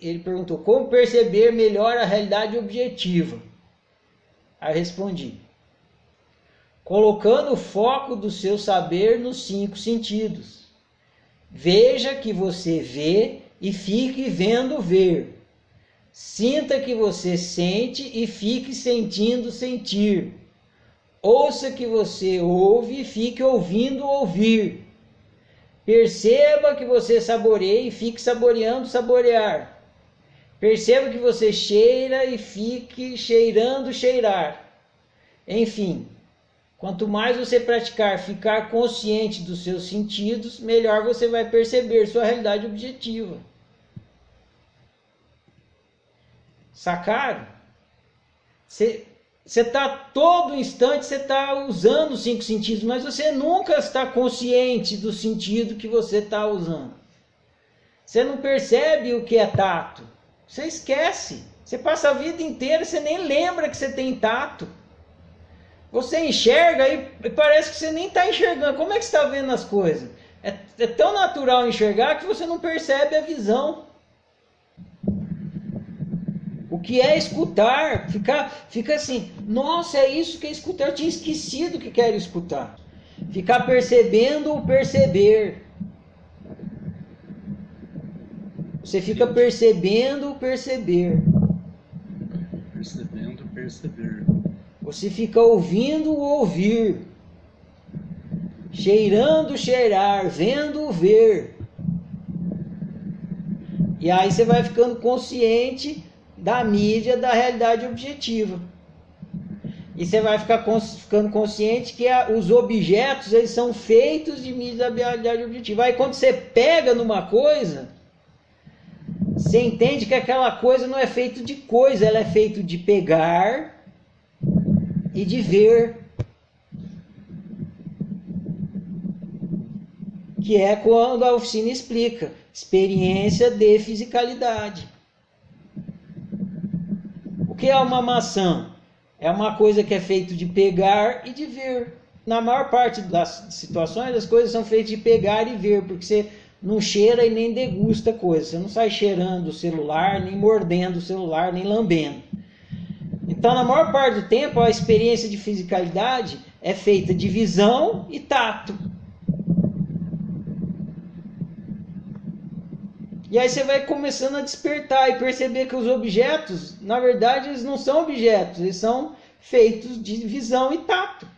ele perguntou como perceber melhor a realidade objetiva. Aí eu respondi: colocando o foco do seu saber nos cinco sentidos. Veja que você vê e fique vendo ver. Sinta que você sente e fique sentindo sentir. Ouça que você ouve e fique ouvindo ouvir. Perceba que você saboreia e fique saboreando saborear. Perceba que você cheira e fique cheirando cheirar. Enfim, quanto mais você praticar ficar consciente dos seus sentidos, melhor você vai perceber sua realidade objetiva. Sacaram? Você está todo instante, você está usando os cinco sentidos, mas você nunca está consciente do sentido que você está usando. Você não percebe o que é tato. Você esquece. Você passa a vida inteira, você nem lembra que você tem tato. Você enxerga e parece que você nem está enxergando. Como é que você está vendo as coisas? É, é tão natural enxergar que você não percebe a visão. O que é escutar? Ficar, fica assim, nossa, é isso que é escutar. Eu tinha esquecido que quero escutar. Ficar percebendo o perceber. Você fica percebendo o perceber. Percebendo o perceber. Você fica ouvindo o ouvir. Cheirando o cheirar, vendo o ver. E aí você vai ficando consciente da mídia da realidade objetiva. E você vai ficar ficando consciente que a, os objetos eles são feitos de mídia da realidade objetiva. Aí quando você pega numa coisa, você entende que aquela coisa não é feita de coisa, ela é feita de pegar e de ver. Que é quando a oficina explica experiência de fisicalidade que é uma maçã? É uma coisa que é feita de pegar e de ver. Na maior parte das situações, as coisas são feitas de pegar e ver, porque você não cheira e nem degusta coisa. Você não sai cheirando o celular, nem mordendo o celular, nem lambendo. Então, na maior parte do tempo, a experiência de fisicalidade é feita de visão e tato. E aí você vai começando a despertar e perceber que os objetos, na verdade, eles não são objetos, eles são feitos de visão e tato.